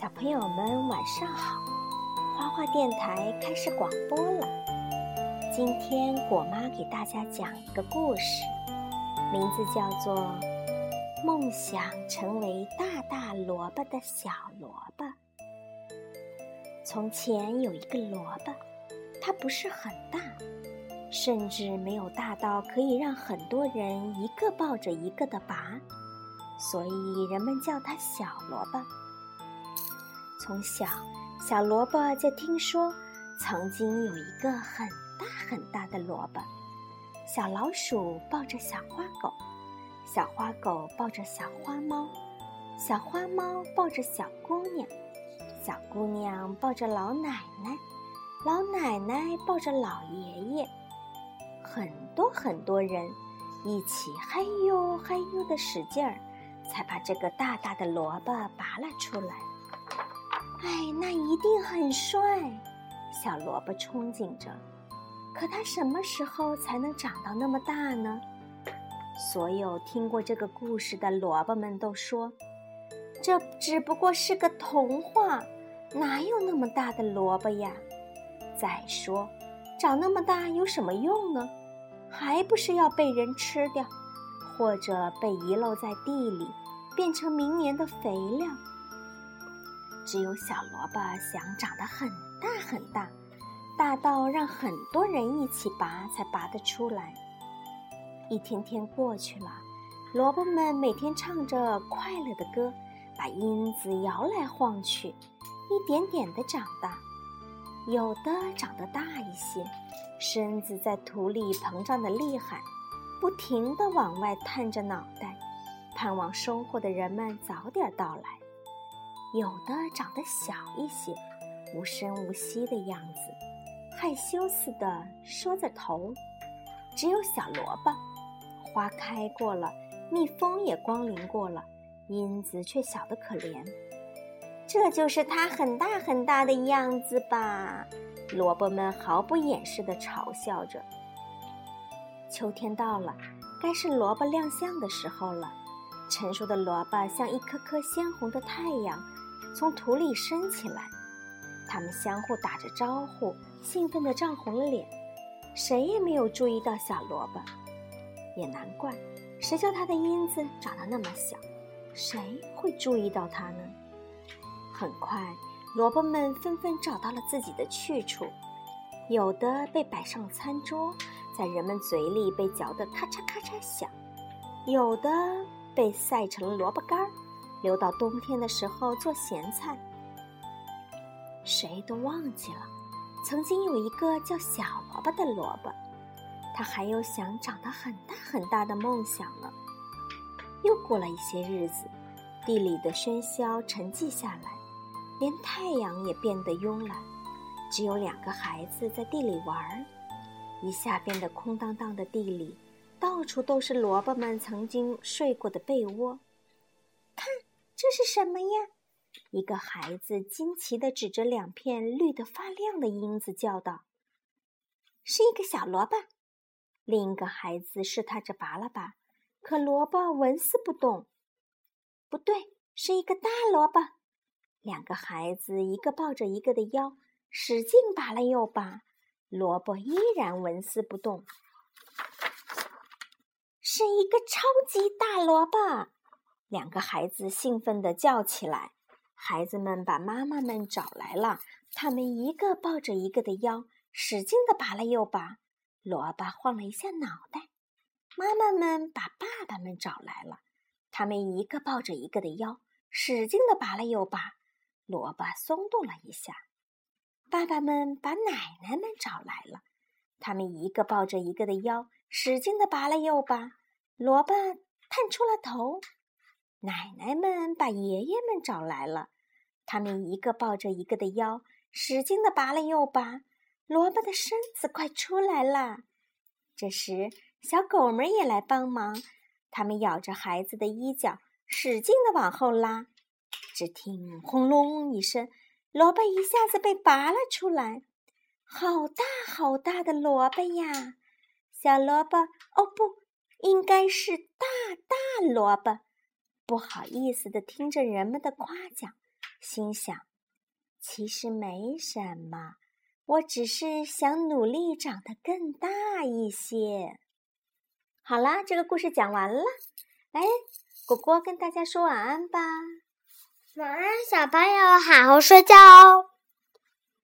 小朋友们晚上好，花花电台开始广播了。今天果妈给大家讲一个故事，名字叫做《梦想成为大大萝卜的小萝卜》。从前有一个萝卜，它不是很大，甚至没有大到可以让很多人一个抱着一个的拔，所以人们叫它小萝卜。从小，小萝卜就听说，曾经有一个很大很大的萝卜。小老鼠抱着小花狗，小花狗抱着小花猫，小花猫抱着小姑娘，小姑娘抱着老奶奶，老奶奶抱着老爷爷。很多很多人一起嗨呦嗨呦的使劲儿，才把这个大大的萝卜拔了出来。哎，那一定很帅！小萝卜憧憬着。可它什么时候才能长到那么大呢？所有听过这个故事的萝卜们都说，这只不过是个童话，哪有那么大的萝卜呀？再说，长那么大有什么用呢？还不是要被人吃掉，或者被遗漏在地里，变成明年的肥料。只有小萝卜想长得很大很大，大到让很多人一起拔才拔得出来。一天天过去了，萝卜们每天唱着快乐的歌，把缨子摇来晃去，一点点地长大。有的长得大一些，身子在土里膨胀得厉害，不停地往外探着脑袋，盼望收获的人们早点到来。有的长得小一些，无声无息的样子，害羞似的缩着头。只有小萝卜，花开过了，蜜蜂也光临过了，因子却小得可怜。这就是它很大很大的样子吧？萝卜们毫不掩饰地嘲笑着。秋天到了，该是萝卜亮相的时候了。成熟的萝卜像一颗颗鲜红的太阳。从土里升起来，他们相互打着招呼，兴奋地涨红了脸。谁也没有注意到小萝卜，也难怪，谁叫它的缨子长得那么小？谁会注意到它呢？很快，萝卜们纷纷找到了自己的去处，有的被摆上餐桌，在人们嘴里被嚼得咔嚓咔嚓响；有的被晒成了萝卜干儿。留到冬天的时候做咸菜。谁都忘记了，曾经有一个叫小萝卜的萝卜，他还有想长得很大很大的梦想呢。又过了一些日子，地里的喧嚣沉寂下来，连太阳也变得慵懒，只有两个孩子在地里玩儿。一下变得空荡荡的地里，到处都是萝卜们曾经睡过的被窝。这是什么呀？一个孩子惊奇地指着两片绿得发亮的缨子叫道：“是一个小萝卜。”另一个孩子试探着拔了拔，可萝卜纹丝不动。不对，是一个大萝卜。两个孩子一个抱着一个的腰，使劲拔了又拔，萝卜依然纹丝不动。是一个超级大萝卜。两个孩子兴奋地叫起来，孩子们把妈妈们找来了，他们一个抱着一个的腰，使劲地拔了又拔。萝卜晃了一下脑袋。妈妈们把爸爸们找来了，他们一个抱着一个的腰，使劲地拔了又拔。萝卜松动了一下。爸爸们把奶奶们找来了，他们一个抱着一个的腰，使劲地拔了又拔。萝卜探出了头。奶奶们把爷爷们找来了，他们一个抱着一个的腰，使劲地拔了又拔。萝卜的身子快出来了。这时，小狗们也来帮忙，它们咬着孩子的衣角，使劲地往后拉。只听“轰隆”一声，萝卜一下子被拔了出来。好大好大的萝卜呀！小萝卜，哦不，应该是大大萝卜。不好意思的听着人们的夸奖，心想：其实没什么，我只是想努力长得更大一些。好啦，这个故事讲完了，来，果果跟大家说晚安吧。晚安，小朋友，好好睡觉哦。